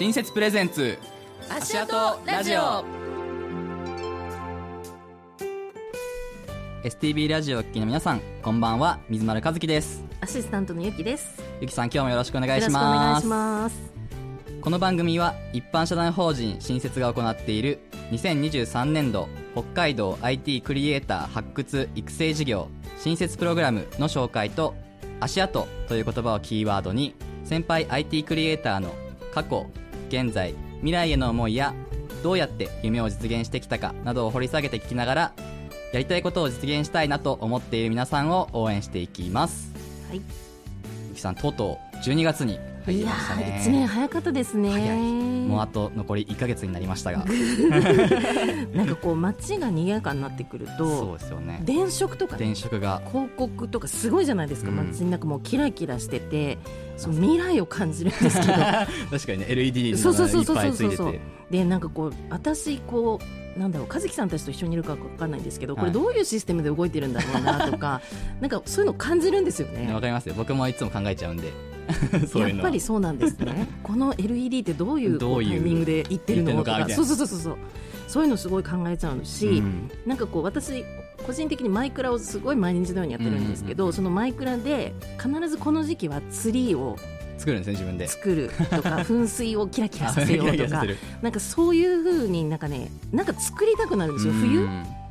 新設プレゼンツ。足跡ラジオ。STB ラジオをお聞きの皆さんこんばんは。水丸和樹です。アシスタントのゆきです。ゆきさん今日もよろしくお願いよろししくお願いします。ますこの番組は一般社団法人新設が行っている2023年度北海道 IT クリエイター発掘育成事業新設プログラムの紹介と足跡という言葉をキーワードに先輩 IT クリエイターの過去現在未来への思いやどうやって夢を実現してきたかなどを掘り下げて聞きながらやりたいことを実現したいなと思っている皆さんを応援していきます。はい。ゆきさんとうとう12月に入いや一年早かったですね。もうあと残り1ヶ月になりましたが。なんかこう街が賑やかになってくるそとうですよね。電飾とかね電飾が。広告とかすごいじゃないですか、うん。街の中もうキラキラしててその未来を感じるんですけど。確かにね LED そうそうそうそうのがいっぱいついてそうそうて。でなんかこう私こうなんだろう和樹さんたちと一緒にいるか分かんないんですけどこれはいどういうシステムで動いてるんだろうなとか なんかそういうの感じるんですよね。わかりますよ。僕もいつも考えちゃうんで やっぱりそうなんですね。この LED ってどういうタイミングでいってるのかそうそうそうそうそう。いうのすごい考えちゃうし、うん。なんかこう私個人的にマイクラをすごい毎日のようにやってるんですけど、そのマイクラで必ずこの時期はツリーを作るんですね自分で。作るとか 噴水をキラキラさせようとか。なんかそういう風になんかねなんか作りたくなるんですよ。うん。冬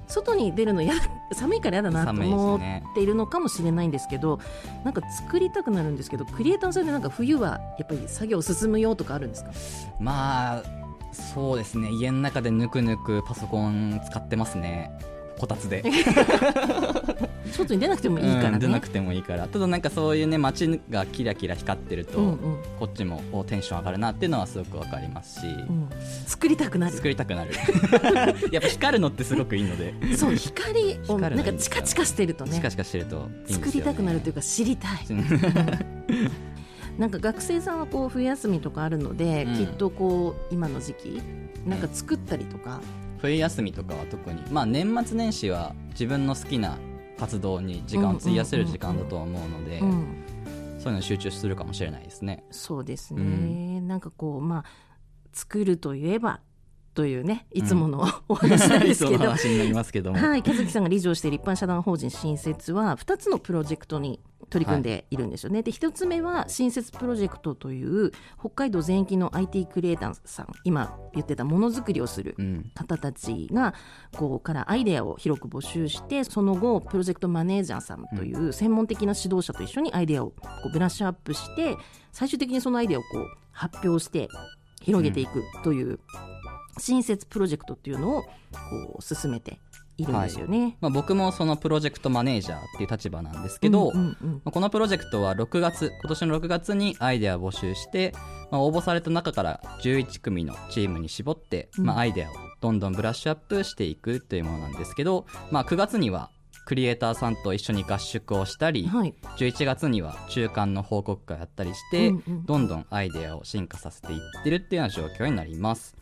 外に出るのや 寒いからやだなと思ね。っているのかもしれないんですけどなんか作りたくなるんですけどクリエイターさんでなんか冬はやっぱり作業進むよとかあるんですか？まあそうですね。家の中でぬくぬくパソコン使ってますね。こたつで 外に出なくてもいいからね、うん出なくてもいいから。ただなんかそういうね街がキラキラ光ってると、うんうん。こっちもおテンション上がるなっていうのはすごくわかりますし、うん。作りたくなる。作りたくなる。やっぱ光るのってすごくいいので。そう光をなんかチカチカしてるとね。チカチカしてるとね、作りたくなるというか知りたい。なんか学生さんはこう冬休みとかあるので、うん。きっとこう今の時期なんか作ったりとか、冬休みとかは特に。まあ年末年始は自分の好きな活動に時間を費やせる時間だと思うので、うん、そういうのに集中するかもしれないですね。そうですね、うん。なんかこうまあ作るといえばというねいつもの、お話なんですけど。はい、和樹さんが理事をしている一般社団法人新設は2つのプロジェクトに取り組んでいるんですよね。で1つ目は新設プロジェクトという北海道全域の IT クリエイターさん今言ってたものづくりをするうん。方たちがこうからアイデアを広く募集してその後プロジェクトマネージャーさんという専門的な指導者と一緒にアイデアをこうブラッシュアップして最終的にそのアイデアをこう発表して広げていくという新設プロジェクトっていうのをこう進めているんですよね。まあ、僕もそのプロジェクトマネージャーっていう立場なんですけど、うんうんうん。まあこのプロジェクトは6月今年の6月にアイデアを募集して、まあ、応募された中から11組のチームに絞って、うん。まあ、アイデアをどんどんブラッシュアップしていくというものなんですけど、まあ、9月にはクリエイターさんと一緒に合宿をしたり、はい。11月には中間の報告会をやったりして、うんうん。どんどんアイデアを進化させていってるっていうような状況になります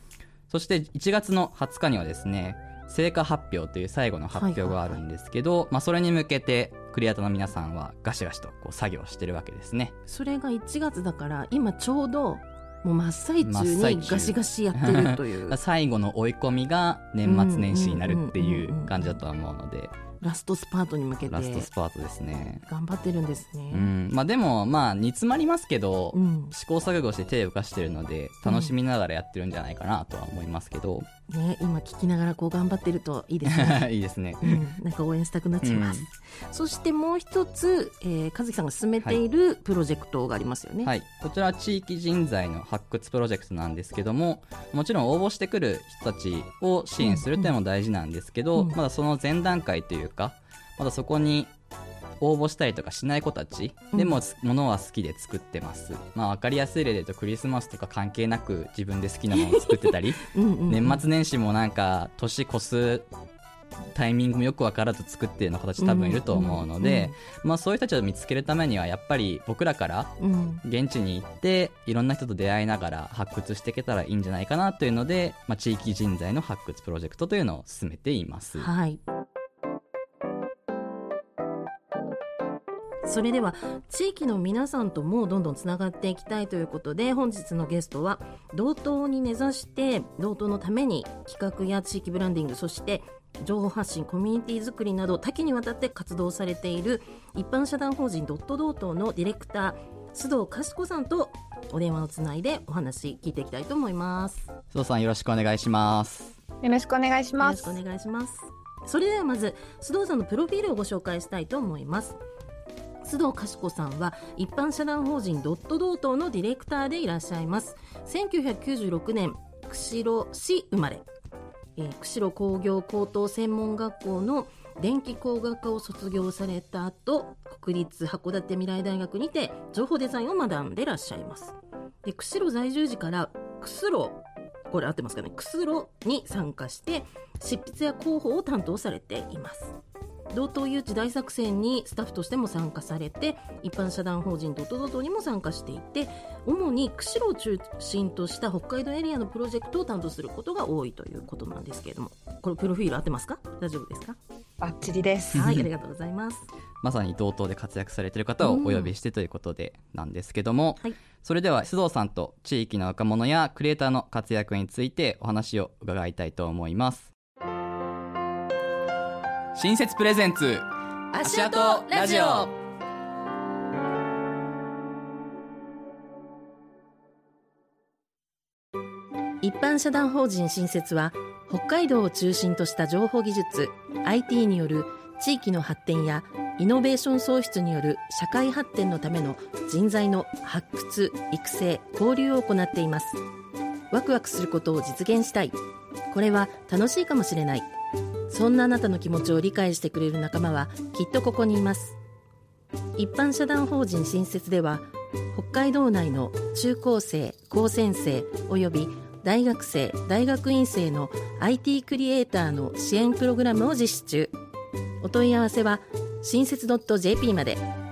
そして1月の20日にはですね成果発表という最後の発表があるんですけど、まあ、それに向けてクリエイターの皆さんはガシガシとこう作業してるわけですね。それが1月だから今ちょうどもう真っ最中にガシガシやってるという。最後の追い込みが年末年始になるっていう感じだとは思うのでラストスパートに向けてラストスパートですね。頑張ってるんですね。うん。まあでもまあ煮詰まりますけど、うん。試行錯誤して手を動かしてるので楽しみながらやってるんじゃないかなとは思いますけど、ね、今聞きながらこう頑張ってるといいですね。いいですねうん、なんか応援したくなっちゃいます。そしてもう一つ、えー、和樹さんが進めているプロジェクトがありますよね。はい、こちらは地域人材の発掘プロジェクトなんですけどももちろん応募してくる人たちを支援するっていうのも大事なんですけど、うんまだその前段階というかまだそこに応募したりとかしない子たちでも、ものは好きで作ってます、まあ、分かりやすい例で言うとクリスマスとか関係なく自分で好きなものを作ってたり。うんうんうん。年末年始もなんか年越すタイミングもよく分からず作ってるような子たち多分いると思うので、まあ、そういう人たちを見つけるためにはやっぱり僕らからうん。現地に行っていろんな人と出会いながら発掘していけたらいいんじゃないかなというので、まあ、地域人材の発掘プロジェクトというのを進めています。はい。それでは地域の皆さんともどんどんつながっていきたいということで本日のゲストは同等に根ざして同等のために企画や地域ブランディングそして情報発信コミュニティ作りなど多岐にわたって活動されている一般社団法人ドット同等のディレクター須藤かしこさんとお電話をつないでお話聞いていきたいと思います。須藤さんよろしくお願いします。よろしくお願いしよろします。くお願いします。それではまず須藤さんのプロフィールをご紹介したいと思います須藤かしこさんは一般社団法人ドット同等のディレクターでいらっしゃいます。1996年釧路市生まれ、えー釧路工業高等専門学校の電気工学科を卒業された後国立函館未来大学にて情報デザインを学んでいらっしゃいます。で釧路在住時から釧路これ合ってますかね？釧路に参加して執筆や広報を担当されています。同等誘致大作戦にスタッフとしても参加されて一般社団法人ドトドトにも参加していて主に釧路を中心とした北海道エリアのプロジェクトを担当することが多いということなんですけれどもこれプロフィール合ってますか？大丈夫ですか？バッチリです。はいありがとうございます。まさに同等で活躍されている方をお呼びしてということでなんですけども、はい。それでは須藤さんと地域の若者やクリエイターの活躍についてお話を伺いたいと思います新設プレゼンツ足跡ラジオ。一般社団法人新設は北海道を中心とした情報技術 IT による地域の発展やイノベーション創出による社会発展のための人材の発掘育成交流を行っています。ワクワクすることを実現したい。これは楽しいかもしれないそんなあなたの気持ちを理解してくれる仲間はきっとここにいます。一般社団法人新設では北海道内の中高生高専生および大学生大学院生の IT クリエイターの支援プログラムを実施中。お問い合わせは新設 .jp まで。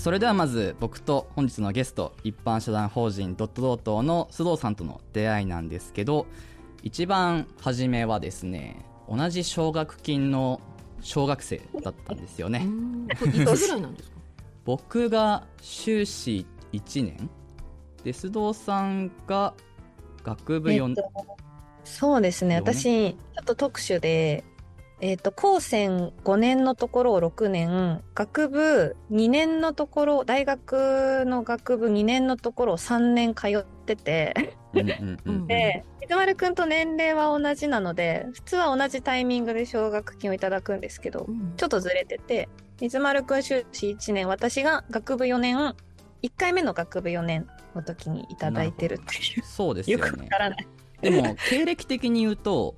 それではまず僕と本日のゲスト一般社団法人ドットドートの須藤さんとの出会いなんですけど一番初めはですね同じ奨学金の小学生だったんですよね。いつぐらいなんですか？僕が修士1年。で須藤さんが学部4えっとそうですね。私、ちょっと特殊で、えっと、高専5年のところを6年、学部2年のところ、大学の学部2年のところを3年通ってて、で、水丸くんと年齢は同じなので、普通は同じタイミングで奨学金をいただくんですけど、うん。ちょっとずれてて、水丸くん修士1年、私が学部4年、1回目の学部4年の時にいただいてるっていう。そうですよよねくわからない。でも経歴的に言うと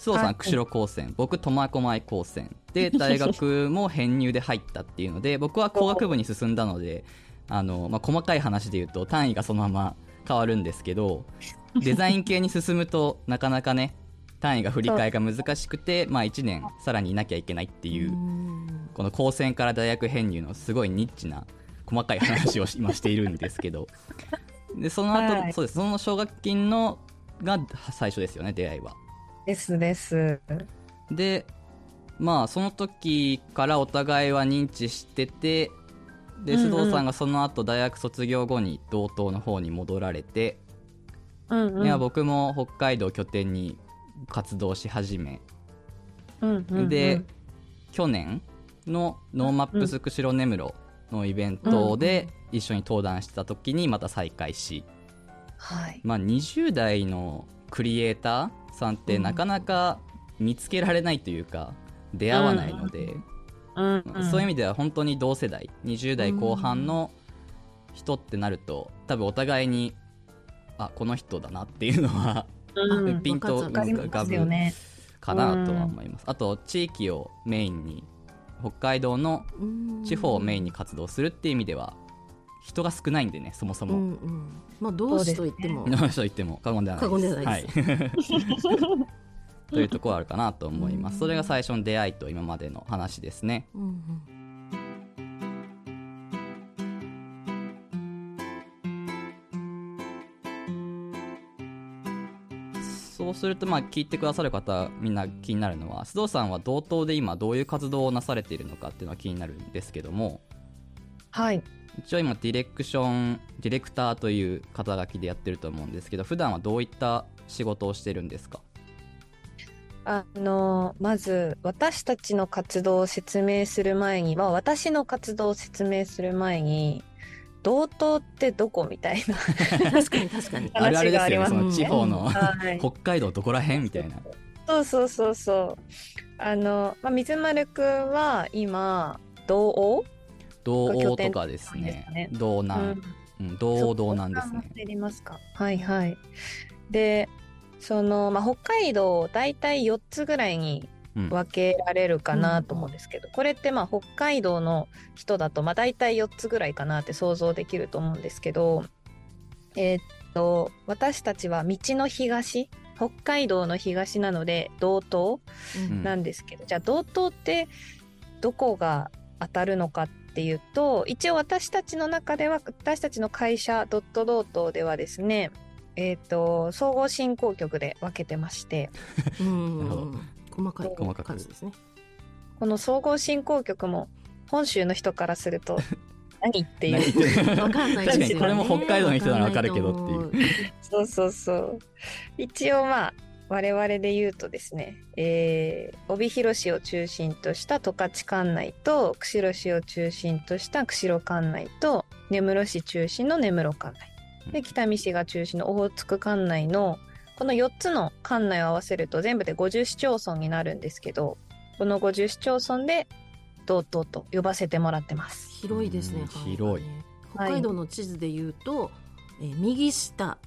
須藤さはいん釧路高専。僕苫小牧高専。で 大学も編入で入ったっていうので僕は工学部に進んだのであの、まあ、細かい話で言うと単位がそのまま変わるんですけど デザイン系に進むとなかなかね単位が振り替えが難しくて、まあ、1年さらにいなきゃいけないっていううん。この高専から大学編入のすごいニッチな細かい話を今しているんですけど。でその後、はい。そうです。その奨学金のが最初ですよね出会いはですです。でまあその時からお互いは認知しててでうんうん須藤さんがその後大学卒業後に道東の方に戻られて、うんうん。いや僕も北海道を拠点に活動し始めうんうんうんで、去年の NoMaps 釧路根室のイベントで一緒に登壇してた時にまた再会し、はい。まあ、20代のクリエイターさんってなかなか見つけられないというか出会わないので、うん。そういう意味では本当に同世代20代後半の人ってなると多分お互いにあこの人だなっていうのはうん。ピンとわかりわかなとは思います、あと地域をメインに北海道のうん地方をメインに活動するっていう意味では人が少ないんでねそもそも、うんうん、まあ同志と言っても。同志と言っても過言ではないです。はい、というところあるかなと思います、それが最初の出会いと今までの話ですね、うんうんそうすると、まあ、聞いてくださる方、みんな気になるのは、須藤さんは同等で今、どういう活動をなされているのかっていうのは気になるんですけども、はい。一応今ディレクションディレクターという肩書きでやってると思うんですけど普段はどういった仕事をしてるんですか？あの、まず、私たちの活動を説明する前に、まあ、私の活動を説明する前に、同等ってどこみたいな 確かに確かに。あるあるですよねその地方の、はい北海道どこら辺みたいなそうそうそうそう。あの、まあ、水丸くんは今、同王道央とかですね。ですね。道南、うん、道央道南ですね。入りますか。はいはい。で、その、まあ、北海道、大体4つぐらいにうん。分けられるかなと思うんですけど、これってまあ北海道の人だとまあ大体4つぐらいかなって想像できると思うんですけど、えーっと私たちは道の東北海道の東なので道東うん。なんですけど、じゃあ道東ってどこが当たるのかっていうと一応私たちの中では私たちの会社ドットドートではですねえーっと総合振興局で分けてましてうん。細かい細かく数ですね。この総合振興局も本州の人からすると 何ってい何う。確かにこれも北海道の人ならわかるけどっていう。そうそうそう。一応まあ我々で言うとですね、えー、帯広市を中心とした十勝管内と釧路市を中心とした釧路管内と根室市中心の根室管内で北見市が中心のオホーツク管内のこの4つの管内を合わせると全部で50市町村になるんですけどこの50市町村で同等と呼ばせてもらってます。広いですね。うん広い北海道の地図で言うと、えー右下、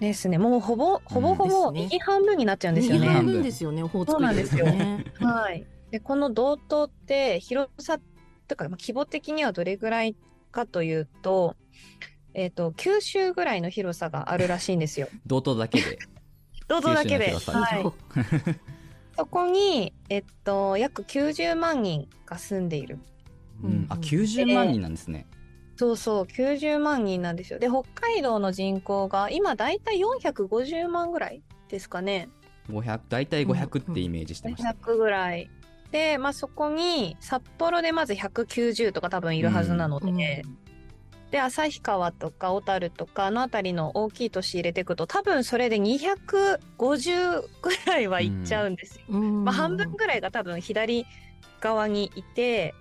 ですねもうほぼほぼほぼ右半分になっちゃうんですよ右ね。半分ですよね。オホーツク海ですよね。はい。で、この道東って広さとか、まあ、規模的にはどれぐらいかというと、えっ、と、九州ぐらいの広さがあるらしいんですよ。道東だけで 道東だけで。はい。そこに、えっと、約90万人が住んでいる。うん、あ90万人なんですね、そうそう、90万人なんですよ。で、北海道の人口が今だいたい450万ぐらいですかね。500大体500ってイメージしてました、100ぐらい。で、まあ、そこに札幌でまず190とか多分いるはずなので、うんで旭川とか小樽とかあの辺りの大きい都市入れていくと多分それで250ぐらいはいっちゃうんですよ。うんまあ、半分ぐらいが多分左側にいて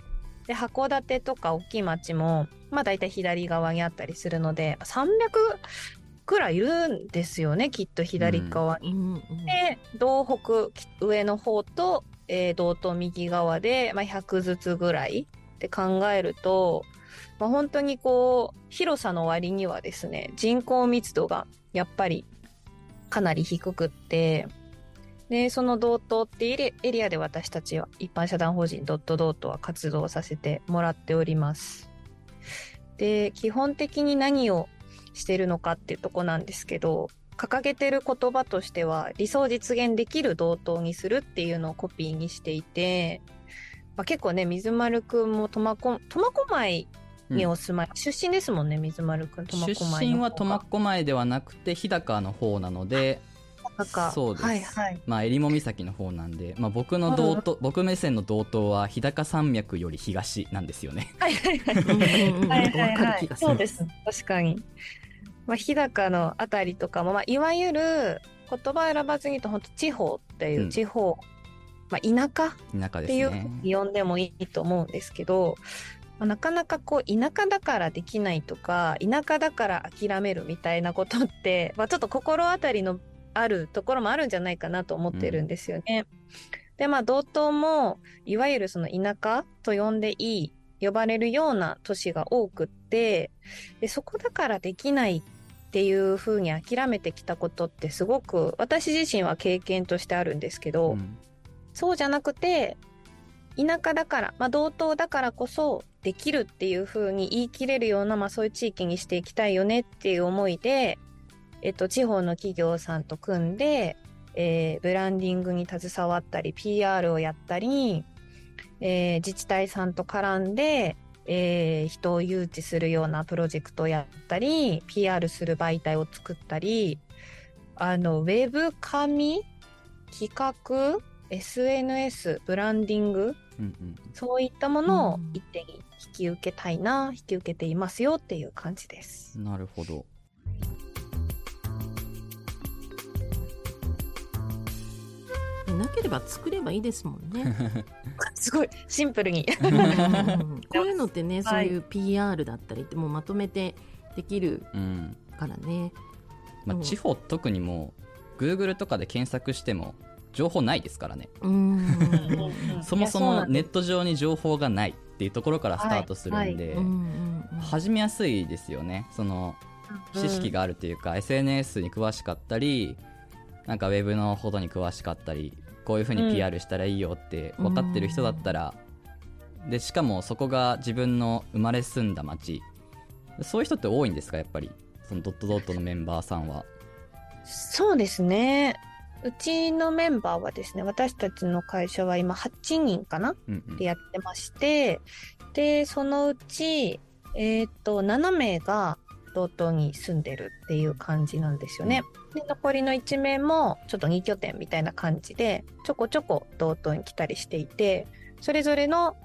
で函館とか大きい町もまあ大体左側にあったりするので300くらいいるんですよねきっと左側に。うんうんで道北上の方と、えー道東右側で、まあ、100ずつぐらいって考えると、まあ、本当にこう広さの割にはですね人口密度がやっぱりかなり低くってでその道東っていうエリアで私たちは一般社団法人ドットドートは活動させてもらっております。で基本的に何をしてるのかっていうとこなんですけど掲げてる言葉としては理想実現できる同等にするっていうのをコピーにしていて、まあ、結構ね水丸くんも苫小牧にお住まい、出身ですもんね水丸くん。苫出小牧の身は苫小牧ではなくて日高の方なのでなんかそうです。はいはい。まあ襟裳岬の方なんで、まあ、僕の道東僕目線の道東は日高山脈より東なんですよね。はいはいはいうんうんうんはいはい。そうです。確かに、まあ、日高のあたりとかも、まあ、いわゆる言葉選ばずに言うと本当地方っていううん。地方、まあ、田舎田舎でっていうふ呼んでもいいと思うんですけど、まあなかなかこう田舎だからできないとか田舎だから諦めるみたいなことって、まあ、ちょっと心当たりのあるところもあるんじゃないかなと思ってるんですよね。でまあ道東もいわゆるその田舎と呼んでいい呼ばれるような都市が多くってでそこだからできないっていうふうに諦めてきたことってすごく私自身は経験としてあるんですけど、うんそうじゃなくて田舎だから、まあ、道東だからこそできるっていう風に言い切れるような、まあ、そういう地域にしていきたいよねっていう思いで、えっと、地方の企業さんと組んで、えーブランディングに携わったり PR をやったり、えー自治体さんと絡んで、えー人を誘致するようなプロジェクトをやったり PR する媒体を作ったりあの、ウェブ紙企画 SNS、ブランディングうんうんそういったものをうん一手に引き受けたいな、引き受けていますよっていう感じです。なるほど。なければ作ればいいですもんね。すごいシンプルに。うんこういうのってね、そうはいいう PR だったりってもうまとめてできるうん。からね。まあ、うん地方特にもう Google とかで検索しても情報ないですからね。うん。そもそもネット上に情報がないっていうところからスタートするんで、うんうんうん始めやすいですよね。そのす知識があるというか、SNS に詳しかったりなんかウェブのことに詳しかったりこういうふうにうん PR したらいいよって分かってる人だったら、でしかもそこが自分の生まれ住んだ町そういう人って多いんですかやっぱり？そのドットドットのメンバーさんは。そうですね。うちのメンバーはですね、私たちの会社は今8人かなうんうんでやってまして、で、そのうち、えっ、と、7名が道東に住んでるっていう感じなんですよね。で、残りの1名もちょっと2拠点みたいな感じで、ちょこちょこ道東に来たりしていて、それぞれの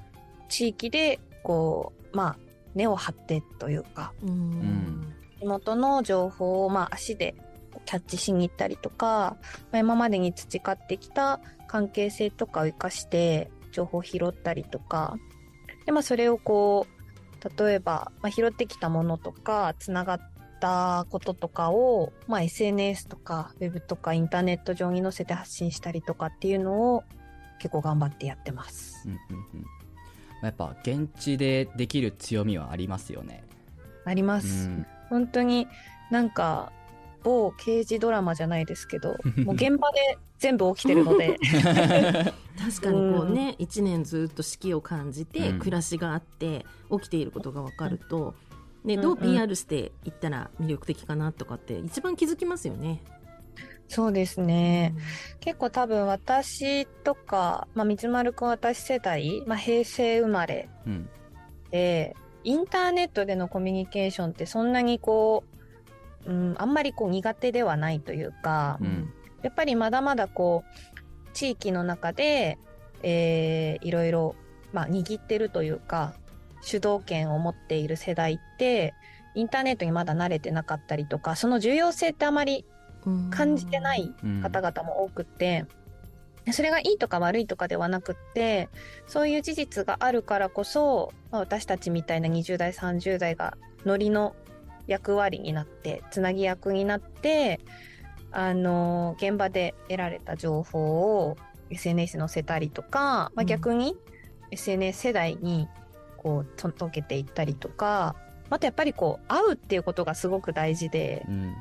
地域で、こう、まあ、根を張ってというか、うん。地元の情報をまあ足でキャッチしに行ったりとか、まあ今までに培ってきた関係性とかを生かして情報を拾ったりとか、でまあそれをこう、例えば、まあ、拾ってきたものとか、つながったこととかを、まあ SNS とか、ウェブとかインターネット上に載せて発信したりとかっていうのを結構頑張ってやってます。うんうんうんやっぱ現地でできる強みはありますよね。ありまうす。ん本当になんか某刑事ドラマじゃないですけど もう現場で全部起きてるので 確かにこうね、一年ずっと四季を感じて、うん暮らしがあって起きていることが分かると、ね、うんどう PR していったら魅力的かなとかって一番気づきますよね。そうですね。結構多分私とか、まあ、三丸くん私世代、まあ、平成生まれうん。でインターネットでのコミュニケーションってそんなにこう、うん、あんまりこう苦手ではないというか、うん。やっぱりまだまだこう地域の中で、えーいろいろ、まあ、握ってるというか主導権を持っている世代ってインターネットにまだ慣れてなかったりとかその重要性ってあまりうん感じてないうん。方々も多くって、それがいいとか悪いとかではなくってそういう事実があるからこそ、まあ、私たちみたいな20代30代がノリの役割になってつなぎ役になってあの現場で得られた情報を SNS に載せたりとか、まあ、うん。逆に SNS 世代にこう届けていったりとかあとやっぱりこう会うっていうことがすごく大事で、うん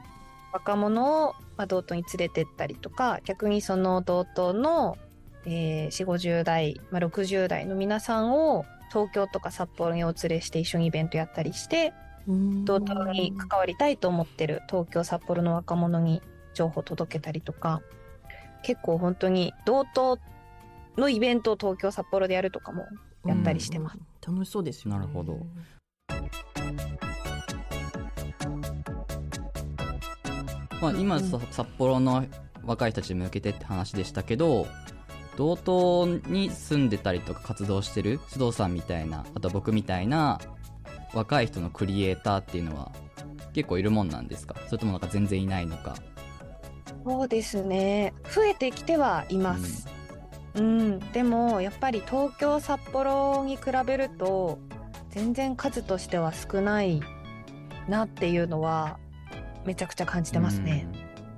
若者を、まあ、道東に連れてったりとか逆にその道東の、えー、4 5 0代、まあ、60代の皆さんを東京とか札幌にお連れして一緒にイベントやったりしてうん道東に関わりたいと思ってる東京札幌の若者に情報を届けたりとか結構本当に道東のイベントを東京札幌でやるとかもやったりしてます。うん楽しそうですよね。なるほど。まあ、今、札幌の若い人たちに向けてって話でしたけど道東に住んでたりとか活動してる須藤さんみたいなあと僕みたいな若い人のクリエイターっていうのは結構いるもんなんですか？それともなんか全然いないのか？そうですね。増えてきてはいます、うん。でもやっぱり東京札幌に比べると全然数としては少ないなっていうのはめちゃくちゃ感じてますね。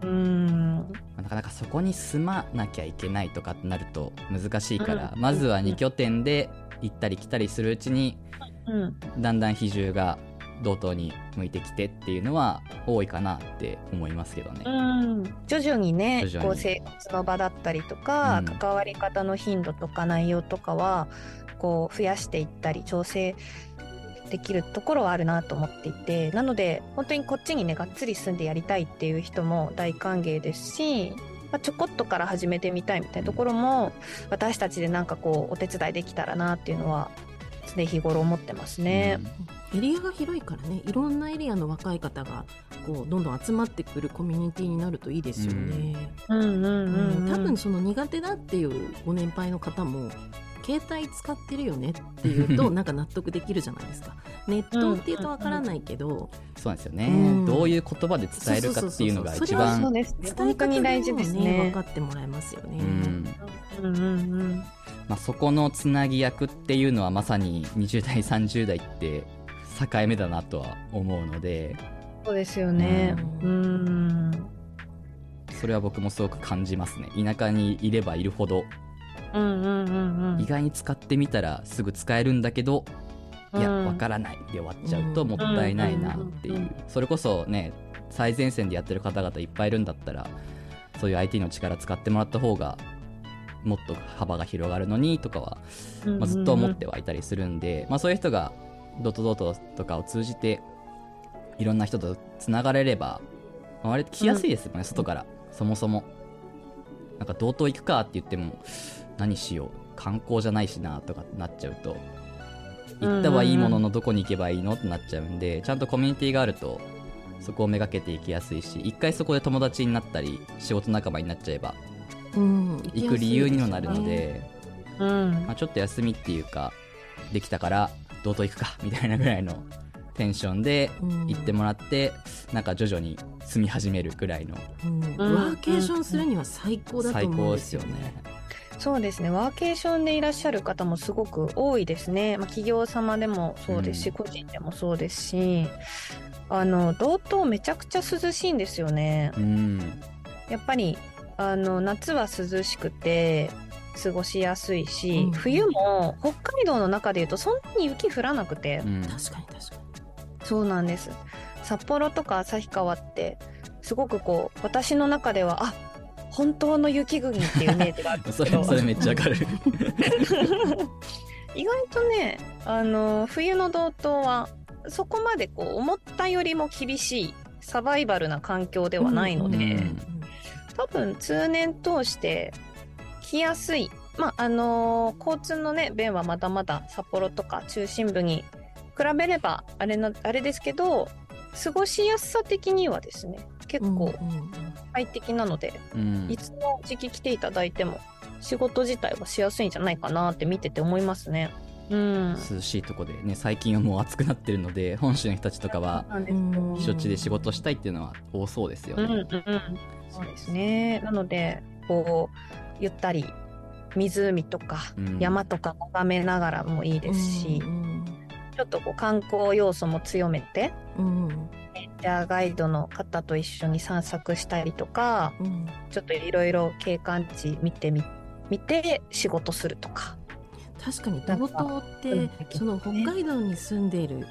うん。まあなかなかそこに住まなきゃいけないとかってなると難しいから、うん。まずは2拠点で行ったり来たりするうちにうん。だんだん比重が道東に向いてきてっていうのは多いかなって思いますけどね。うん徐々にねこう生活の場だったりとか、うん関わり方の頻度とか内容とかはこう増やしていったり調整できるところはあるなと思っていてなので本当にこっちにねがっつり住んでやりたいっていう人も大歓迎ですし、まあ、ちょこっとから始めてみたいみたいなところも私たちでなんかこうお手伝いできたらなっていうのは常日頃思ってますね。エリアが広いからねいろんなエリアの若い方がこうどんどん集まってくるコミュニティになるといいですよね。うんうんうん、うんうん、多分その苦手だっていうご年配の方も携帯使ってるよねっていうと なんか納得できるじゃないですかネットっていうとわからないけど、そうなんですよね、うんどういう言葉で伝えるかっていうのが一番そうですね。伝え方に大事ですねね分。かってもらえますよね。うんうんうんうん。まあ、そこのつなぎ役っていうのはまさに20代30代って境目だなとは思うので。そうですよね。ううん。ん。それは僕もすごく感じますね。田舎にいればいるほど。うんうんうんうん。意外に使ってみたらすぐ使えるんだけどいやうんわからないで終わっちゃうともったいないなっていう。うんうんうんそれこそね最前線でやってる方々いっぱいいるんだったらそういう IT の力使ってもらった方がもっと幅が広がるのにとかは、まあ、ずっと思ってはいたりするんで、まあ、そういう人がドットドットとかを通じていろんな人とつながれれば、まあ、割と来やすいですよね、外から。そもそも。なんか道東行くかって言っても何しよう。観光じゃないしなとかなっちゃうと。行ったはいいもののどこに行けばいいのってなっちゃうんでちゃんとコミュニティがあるとそこをめがけていきやすいし一回そこで友達になったり仕事仲間になっちゃえばうん行く理由にもなるので、うん。まあ、ちょっと休みっていうかできたから道東行くか みたいなぐらいのテンションでうん行ってもらって、なんか徐々に住み始めるぐらいのうんうんワーケーションするには最高だと最思うんですすよ。ね。そうですね。ワーケーションでいらっしゃる方もすごく多いですね。まあ、企業様でもそうですし、うん個人でもそうですし、あの、道東めちゃくちゃ涼しいんですよね。うんやっぱり、あの、夏は涼しくて、過ごしやすいし、うん冬も北海道の中で言うとそんなに雪降らなくて、うん。確かに確かそうなんです。札幌とか旭川って、すごくこう、私の中では、あ、本当の雪国っていうイメージがある それそれめっちゃわかる。意外とね、あの、冬の道東は、そこまでこう、思ったよりも厳しい、サバイバルな環境ではないので、うん。多分通年通して来やすい。まあ、あの交通のね、便はまだまだ札幌とか中心部に比べれば、あれな、あれですけど、過ごしやすさ的にはですね、結構うんうん快適なので、うんいつの時期来ていただいても、仕事自体はしやすいんじゃないかなって見てて思いますね。うん。涼しいとこでね最近はもう暑くなってるので本州の人たちとかはなんですうんよ避暑地で仕事したいっていうのは多そうですようんうんね。うん。そうですね。なので、こう、ゆったり、湖とかうん。山とか眺めながらもいいですし、うんちょっとこう観光要素も強めて、うんじゃあガイドの方と一緒に散策したりとか、うん。ちょっといろいろ景観地見てみ、見て仕事するとか。確かに道東ってうん。その北海道に住んでいる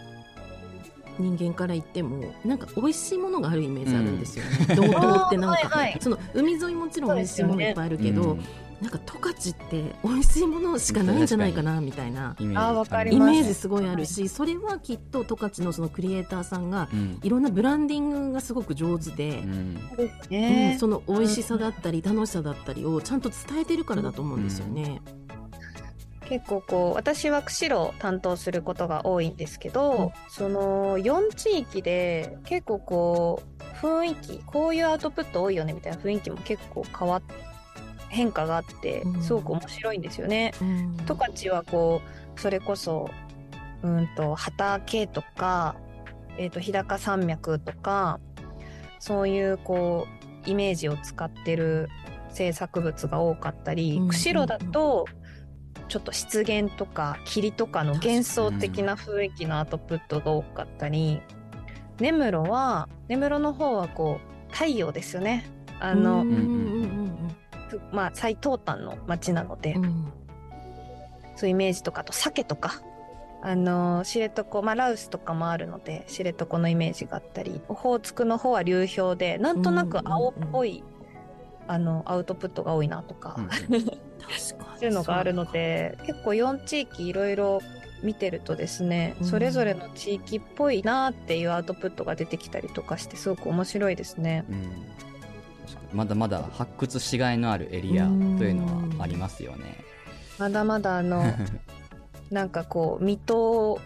人間から言ってもなんか美味しいものがあるイメージあるんですよね、道東ってなんか、はいはい。その海沿いもちろん美味しいものいっぱいあるけど、うんなんか十勝って美味しいものしかないんじゃないかなみたいな。イメージす。ごいあるしそれはきっと十勝のそのクリエイターさんがうん。いろんなブランディングがすごく上手でう、ん。その美味しさだったり楽しさだったりをちゃんと伝えてるからだと思うんですよね。結構こう私は釧路を担当することが多いんですけど、うん。その4地域で結構こう雰囲気こういうアウトプット多いよねみたいな雰囲気も結構変わっ変化があってうん。すごく面白いんですよね。うん。十勝はこうそれこそうんと畑とか、えー、と日高山脈とかそういうこうイメージを使ってる制作物が多かったり、うん。釧路だとちょっと湿原とか霧とかの幻想的な雰囲気のアウトプットが多かったり、根室は根室の方はこう太陽ですよね。あの、うんうんまあ最東端の町なので、うん。うんそういうイメージとかあと鮭とか。あの知床まあラウスとかもあるので知床のイメージがあったりオホーツクの方は流氷でなんとなく青っぽい、あのアウトプットが多いなとか、うん確かに。そういうのがあるので結構4地域いろいろ見てるとですね、うん。それぞれの地域っぽいなっていうアウトプットが出てきたりとかしてすごく面白いですね。うん。まだまだ発掘しがいのあるエリアというのはありますよね。まだまだあの なんかこう未踏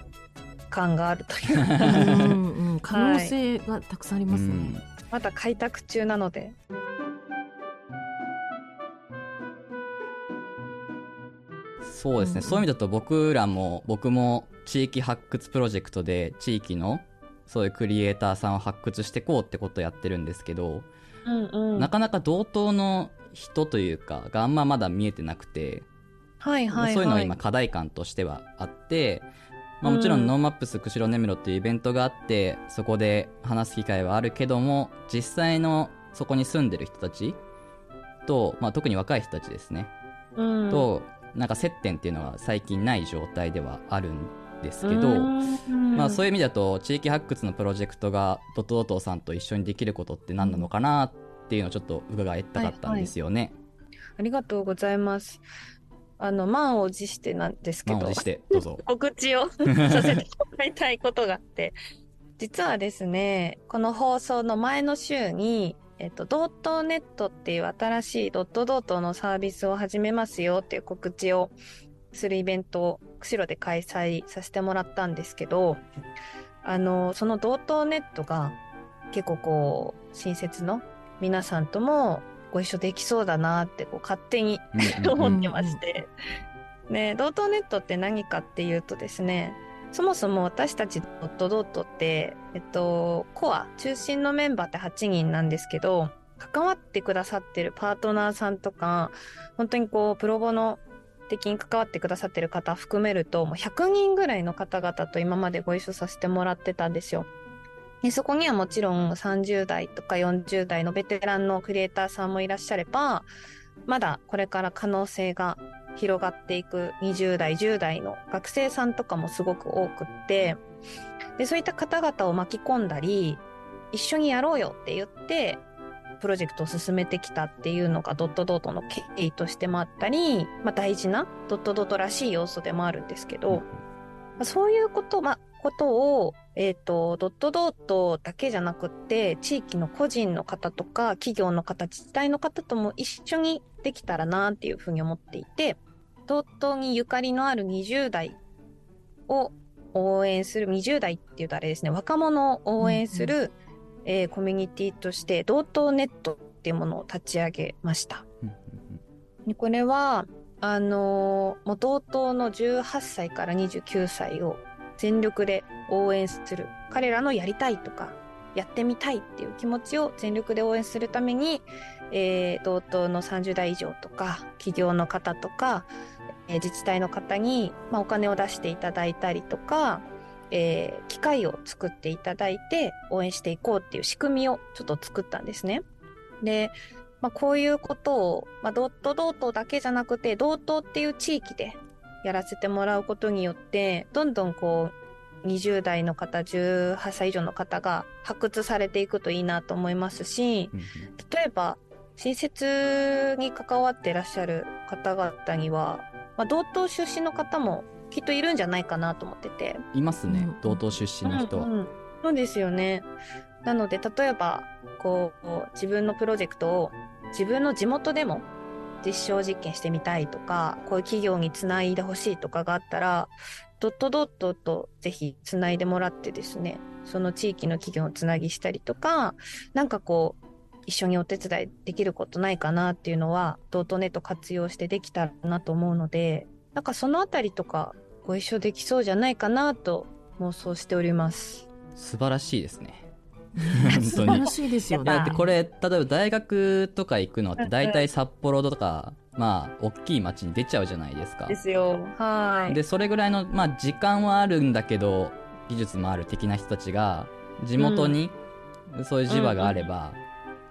感があるというか。うんうん可能性がたくさんありますね。うん。まだ開拓中なのでそうですね、うんそういう意味だと僕らも僕も地域発掘プロジェクトで地域のそういうクリエイターさんを発掘していこうってことをやってるんですけど、うんうん。なかなか道東の人というかがあんままだ見えてなくて、はいはいはい。そういうのが今課題感としてはあって、まあ、もちろうんん NoMaps 釧路根室っていうイベントがあってそこで話す機会はあるけども実際のそこに住んでる人たちと、まあ、特に若い人たちですね、うん。となんか接点っていうのは最近ない状態ではあるんですけど、うんまあ、そういう意味だと地域発掘のプロジェクトがドット道東さんと一緒にできることって何なのかなっていうのをちょっと伺いたかったんですよね。ありがとうございます。あの満を持してなんですけど、どうぞ。告知をさせてもらいたいことがあって、実はですね、この放送の前の週に、えっと、ドットネットっていう新しいドットドットのサービスを始めますよっていう告知をするイベントを釧路で開催させてもらったんですけど、あの、そのドットネットが結構こう、新設の皆さんともご一緒できそうだなってこう勝手に 思ってまして。ね、ドートネットって何かっていうとですね、そもそも私たちドットドットって、えっと、コア、中心のメンバーって8人なんですけど、関わってくださってるパートナーさんとか、本当にこう、プロボの的に関わってくださってる方含めると、もう100人ぐらいの方々と今までご一緒させてもらってたんですよ。でそこにはもちろん30代とか40代のベテランのクリエイターさんもいらっしゃれば、まだこれから可能性が広がっていく20代、10代の学生さんとかもすごく多くって、で、そういった方々を巻き込んだり、一緒にやろうよって言って、プロジェクトを進めてきたっていうのがドットドットの経緯としてもあったり、まあ大事なドットドットらしい要素でもあるんですけど、まあそういうこと、まあ、ことを、えっ、と、ドットドットだけじゃなくって、地域の個人の方とか、企業の方、自治体の方とも一緒にできたらなっていうふうに思っていて、ドットにゆかりのある20代を応援する、20代っていうとあれですね、若者を応援する、えーコミュニティとして、ドットネットっていうものを立ち上げました。うんうんでこれは、あのーもう同等の18歳から29歳を全力で応援する。彼らのやりたいとか、やってみたいっていう気持ちを全力で応援するために、えー同等の30代以上とか、企業の方とか、えー自治体の方に、まあ、お金を出していただいたりとか、えー機会を作っていただいて応援していこうっていう仕組みをちょっと作ったんですね。で、まあ、こういうことを、まあ、ドットドットだけじゃなくて、ドットっていう地域でやらせてもらうことによって、どんどんこう、20代の方、18歳以上の方が発掘されていくといいなと思いますし、例えば、新設に関わっていらっしゃる方々には、まあ、同等出身の方もきっといるんじゃないかなと思ってて。いますね、うん同等出身の人は。うんうんそうですよね。なので、例えば、こう、自分のプロジェクトを自分の地元でも実証実験してみたいとか、こういう企業につないでほしいとかがあったら、ドットドットとぜひつないでもらってですね、その地域の企業をつなぎしたりとか、なんかこう、一緒にお手伝いできることないかなっていうのは、ドットネット活用してできたらなと思うので、なんかそのあたりとかご一緒できそうじゃないかなと妄想しております。素晴らしいですね。素晴らしいですよねやっでこれ例えば大学とか行くのって大体札幌とかまあ大きい町に出ちゃうじゃないですかですよ。はい。でそれぐらいの、まあ、時間はあるんだけど技術もある的な人たちが地元にそういう磁場があれば、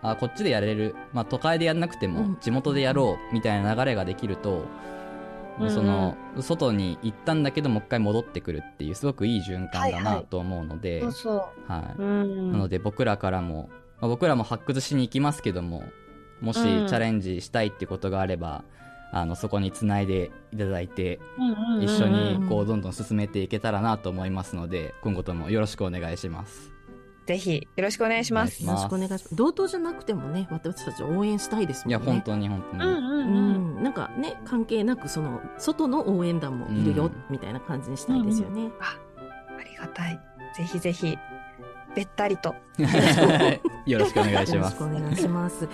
あこっちでやれる、まあ、都会でやんなくてうん。も地元でやろうみたいな流れができると、うんその外に行ったんだけどもう一回戻ってくるっていうすごくいい循環だないと思うので。なので僕らからも、まあ僕らも発掘しに行きますけどももしチうん。ャレンジしたいってことがあれば、あのそこにつないでいただいてうんうんうんうん。一緒にこうどんどん進めていけたらなと思いますので今後ともよろしくお願いします。ぜひよろしくお願いします。よろしくお願いします。同等じゃなくてもね、私たち応援したいですもんね。いや本当に本当に、うんうんううん。ん、なんかね関係なくその外の応援団もいるよ、うんみたいな感じにしたいですよね。ありがたい。ぜひぜひ、べったりと。よろしくお願いしますよろしくお願いします。ね、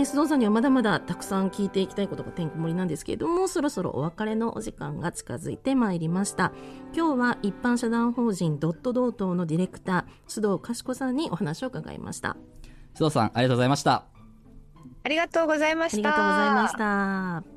須藤さんにはまだまだたくさん聞いていきたいことがてんこ盛りなんですけれども、そろそろお別れのお時間が近づいてまいりました。今日は一般社団法人ドット同等のディレクター、須藤かしこさんにお話を伺いました。須藤さんありがとうございましたありがとうございました。ありがとうございました。